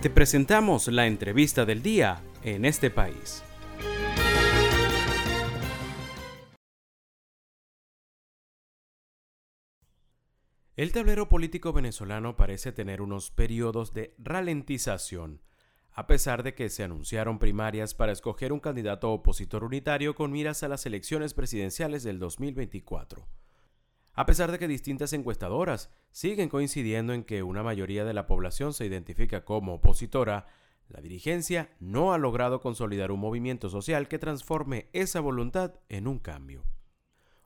Te presentamos la entrevista del día en este país. El tablero político venezolano parece tener unos periodos de ralentización, a pesar de que se anunciaron primarias para escoger un candidato opositor unitario con miras a las elecciones presidenciales del 2024. A pesar de que distintas encuestadoras siguen coincidiendo en que una mayoría de la población se identifica como opositora, la dirigencia no ha logrado consolidar un movimiento social que transforme esa voluntad en un cambio.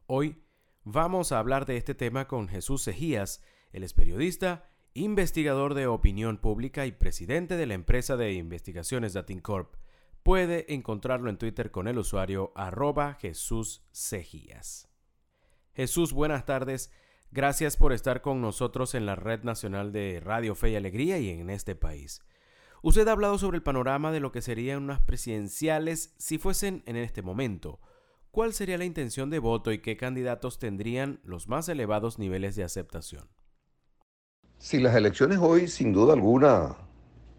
Hoy Vamos a hablar de este tema con Jesús Sejías, él es periodista, investigador de opinión pública y presidente de la empresa de investigaciones Datincorp. Puede encontrarlo en Twitter con el usuario arroba Jesús. Jesús, buenas tardes. Gracias por estar con nosotros en la Red Nacional de Radio Fe y Alegría y en este país. Usted ha hablado sobre el panorama de lo que serían unas presidenciales si fuesen en este momento. ¿cuál sería la intención de voto y qué candidatos tendrían los más elevados niveles de aceptación? Si las elecciones hoy, sin duda alguna,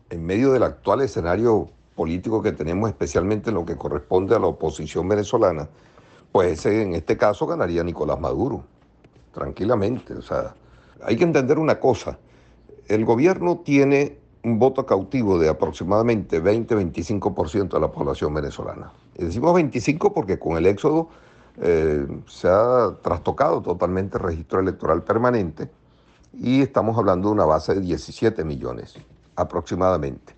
en medio del actual escenario político que tenemos, especialmente en lo que corresponde a la oposición venezolana, pues en este caso ganaría Nicolás Maduro, tranquilamente. O sea, hay que entender una cosa, el gobierno tiene un voto cautivo de aproximadamente 20-25% de la población venezolana. Y decimos 25 porque con el éxodo eh, se ha trastocado totalmente el registro electoral permanente y estamos hablando de una base de 17 millones aproximadamente.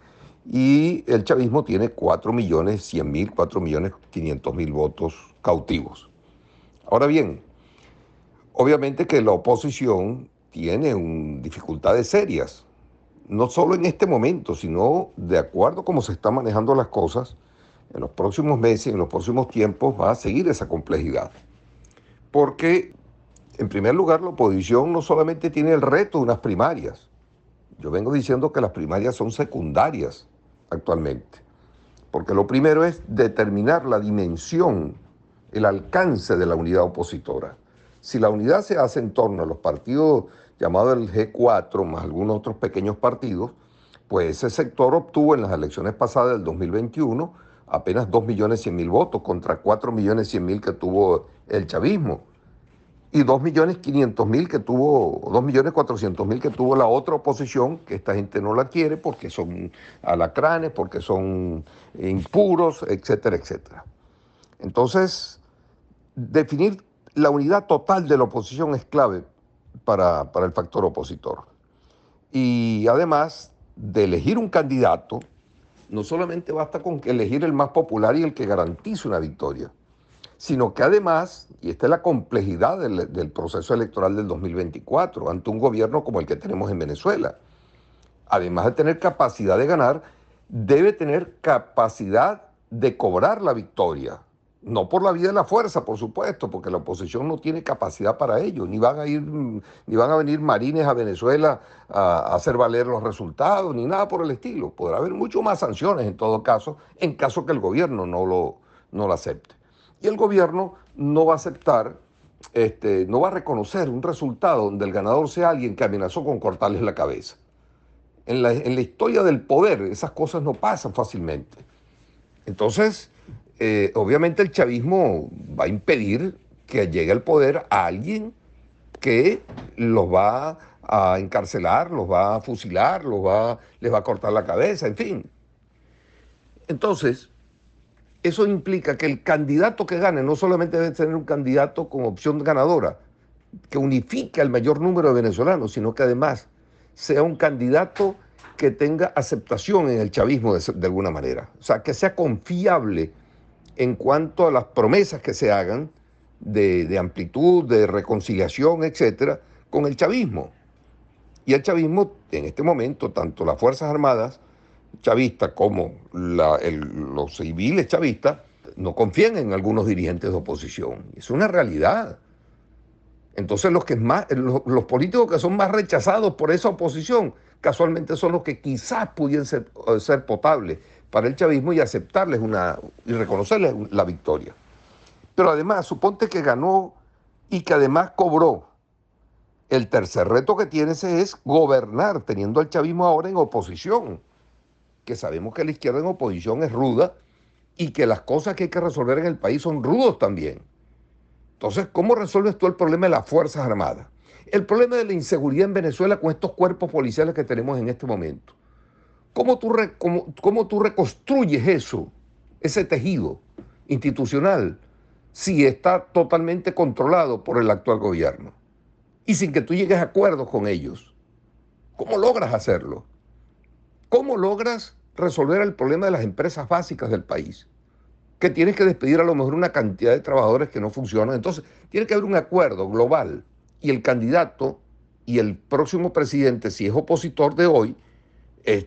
Y el chavismo tiene 4 millones 100 mil, 4 millones 500 mil votos cautivos. Ahora bien, obviamente que la oposición tiene dificultades serias no solo en este momento, sino de acuerdo a cómo se están manejando las cosas, en los próximos meses, en los próximos tiempos, va a seguir esa complejidad. Porque, en primer lugar, la oposición no solamente tiene el reto de unas primarias, yo vengo diciendo que las primarias son secundarias actualmente, porque lo primero es determinar la dimensión, el alcance de la unidad opositora. Si la unidad se hace en torno a los partidos llamado el G4, más algunos otros pequeños partidos, pues ese sector obtuvo en las elecciones pasadas del 2021 apenas 2.100.000 votos contra 4.100.000 que tuvo el chavismo y 2.500.000 que tuvo, 2.400.000 que tuvo la otra oposición, que esta gente no la quiere porque son alacranes, porque son impuros, etcétera, etcétera. Entonces, definir la unidad total de la oposición es clave para, el factor opositor. Y además de elegir un candidato, no solamente basta con elegir el más popular y el que garantice una victoria, sino que además, y esta es la complejidad del, del, proceso electoral del 2024, ante un gobierno como el que tenemos en Venezuela, además de tener capacidad de ganar, debe tener capacidad de cobrar la victoria. No por la vía de la fuerza, por supuesto, porque la oposición no tiene capacidad para ello, ni van a ir, ni van a venir marines a Venezuela a, hacer valer los resultados, ni nada por el estilo. Podrá haber mucho más sanciones en todo caso, en caso que el gobierno no lo, no lo acepte. Y el gobierno no va a aceptar, este, no va a reconocer un resultado donde el ganador sea alguien que amenazó con cortarles la cabeza. En la, en la historia del poder esas cosas no pasan fácilmente. Entonces, eh, obviamente el chavismo va a impedir que llegue al poder a alguien que los va a encarcelar, los va a fusilar, los va, les va a cortar la cabeza, en fin. Entonces, eso implica que el candidato que gane no solamente debe tener un candidato con opción ganadora, que unifique al mayor número de venezolanos, sino que además sea un candidato que tenga aceptación en el chavismo de, de alguna manera, o sea, que sea confiable en cuanto a las promesas que se hagan de, amplitud, de reconciliación, etcétera, con el chavismo. Y el chavismo, en este momento, tanto las Fuerzas Armadas chavistas como los civiles chavistas, no confían en algunos dirigentes de oposición. Es una realidad. Entonces los, que más, los, políticos que son más rechazados por esa oposición, casualmente son los que quizás pudieran ser, ser potables para el chavismo y aceptarles una y reconocerles la victoria. Pero además, suponte que ganó y que además cobró. El tercer reto que tienes es gobernar, teniendo al chavismo ahora en oposición. que sabemos que la izquierda en oposición es ruda y que las cosas que hay que resolver en el país son rudos también. Entonces, ¿cómo resuelves tú el problema de las Fuerzas Armadas? El problema de la inseguridad en Venezuela con estos cuerpos policiales que tenemos en este momento. ¿Cómo tú, cómo, tú reconstruyes eso, ese tejido institucional, si está totalmente controlado por el actual gobierno? Y sin que tú llegues a acuerdos con ellos. ¿Cómo logras hacerlo? ¿Cómo logras resolver el problema de las empresas básicas del país? Que tienes que despedir a lo mejor una cantidad de trabajadores que no funcionan. Entonces, tiene que haber un acuerdo global. Y el candidato y el próximo presidente, si es opositor de hoy,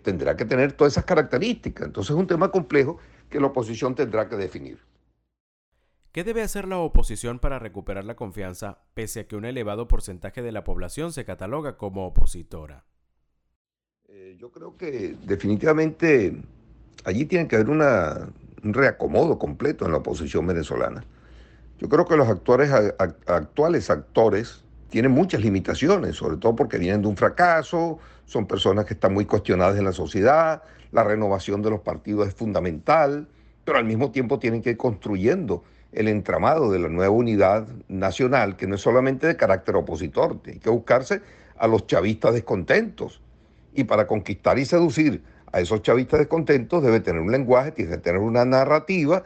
tendrá que tener todas esas características. Entonces es un tema complejo que la oposición tendrá que definir. ¿Qué debe hacer la oposición para recuperar la confianza pese a que un elevado porcentaje de la población se cataloga como opositora? Eh, yo creo que definitivamente allí tiene que haber una, un reacomodo completo en la oposición venezolana. Yo creo que los actores, actuales actores tienen muchas limitaciones, sobre todo porque vienen de un fracaso, son personas que están muy cuestionadas en la sociedad, la renovación de los partidos es fundamental, pero al mismo tiempo tienen que ir construyendo el entramado de la nueva unidad nacional, que no es solamente de carácter opositor, hay que buscarse a los chavistas descontentos. Y para conquistar y seducir a esos chavistas descontentos debe tener un lenguaje, tiene que tener una narrativa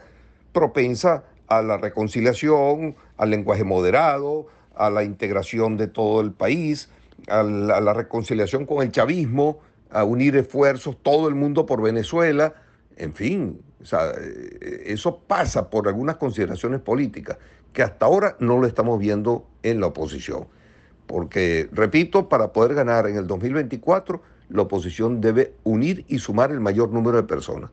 propensa a la reconciliación, al lenguaje moderado, a la integración de todo el país, a la, reconciliación con el chavismo, a unir esfuerzos, todo el mundo por Venezuela, en fin, eh, eso pasa por algunas consideraciones políticas que hasta ahora no lo estamos viendo en la oposición. Porque, repito, para poder ganar en el 2024, la oposición debe unir y sumar el mayor número de personas.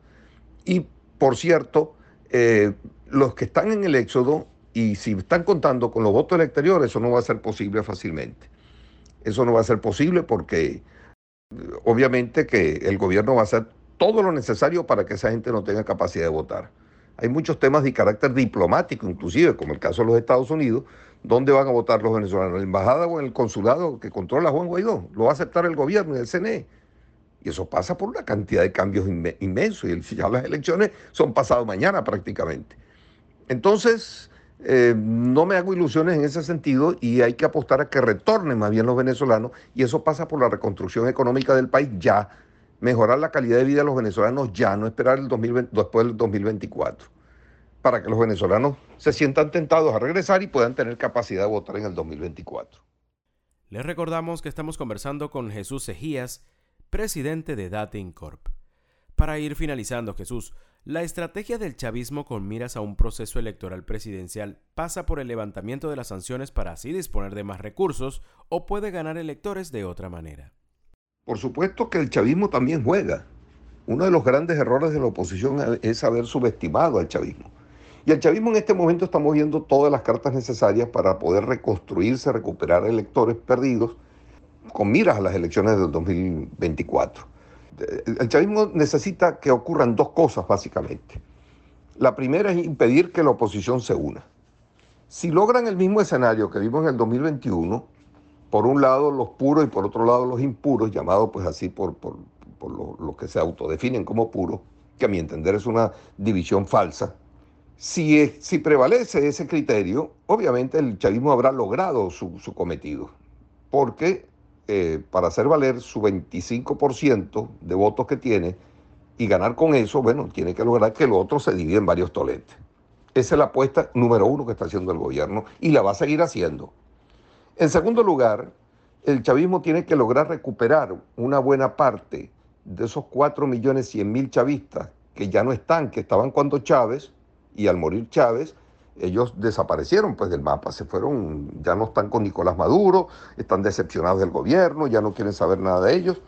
Y, por cierto, eh, los que están en el éxodo, y si están contando con los votos del exterior, eso no va a ser posible fácilmente. Eso no va a ser posible porque obviamente que el gobierno va a hacer todo lo necesario para que esa gente no tenga capacidad de votar. Hay muchos temas de carácter diplomático, inclusive, como el caso de los Estados Unidos, ¿dónde van a votar los venezolanos? ¿En la embajada o en el consulado que controla Juan Guaidó? Lo va a aceptar el gobierno y el CNE. Y eso pasa por una cantidad de cambios inmensos. Y ya las elecciones son pasado mañana prácticamente. Entonces, eh, no me hago ilusiones en ese sentido y hay que apostar a que retornen más bien los venezolanos y eso pasa por la reconstrucción económica del país ya, mejorar la calidad de vida de los venezolanos ya, no esperar el después del 2024, para que los venezolanos se sientan tentados a regresar y puedan tener capacidad de votar en el 2024. Les recordamos que estamos conversando con Jesús Sejías, presidente de Dating Corp. Para ir finalizando, Jesús, la estrategia del chavismo con miras a un proceso electoral presidencial pasa por el levantamiento de las sanciones para así disponer de más recursos o puede ganar electores de otra manera. Por supuesto que el chavismo también juega. Uno de los grandes errores de la oposición es haber subestimado al chavismo. Y el chavismo en este momento está moviendo todas las cartas necesarias para poder reconstruirse, recuperar electores perdidos con miras a las elecciones del 2024 el chavismo necesita que ocurran dos cosas básicamente. La primera es impedir que la oposición se una. Si logran el mismo escenario que vimos en el 2021, por un lado los puros y por otro lado los impuros, llamados pues así por, por, los que se autodefinen como puros, que a mi entender es una división falsa, si, si prevalece ese criterio, obviamente el chavismo habrá logrado su, su cometido, porque eh, para hacer valer su 25% de votos que tiene y ganar con eso, bueno, tiene que lograr que el otro se divida en varios toletes. Esa es la apuesta número uno que está haciendo el gobierno y la va a seguir haciendo. En segundo lugar, el chavismo tiene que lograr recuperar una buena parte de esos 4 millones 100 mil chavistas que ya no están, que estaban cuando Chávez, y al morir Chávez, ellos desaparecieron pues del mapa, se fueron, ya no están con Nicolás Maduro, están decepcionados del gobierno, ya no quieren saber nada de ellos.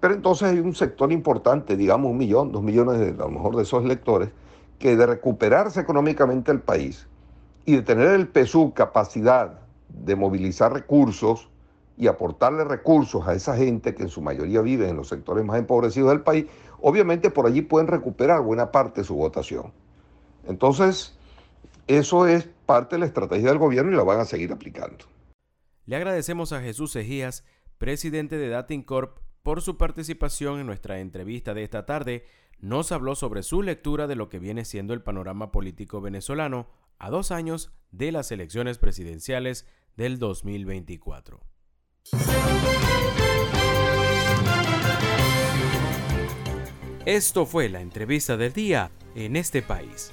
Pero entonces hay un sector importante, digamos un millón, dos millones de, a lo mejor de esos electores, que de recuperarse económicamente el país y de tener el PSU capacidad de movilizar recursos y aportarle recursos a esa gente que en su mayoría vive en los sectores más empobrecidos del país, obviamente por allí pueden recuperar buena parte de su votación. Entonces, eso es parte de la estrategia del gobierno y la van a seguir aplicando. Le agradecemos a Jesús Ejías, presidente de Dating Corp, por su participación en nuestra entrevista de esta tarde. Nos habló sobre su lectura de lo que viene siendo el panorama político venezolano a dos años de las elecciones presidenciales del 2024. Esto fue la entrevista del día en este país.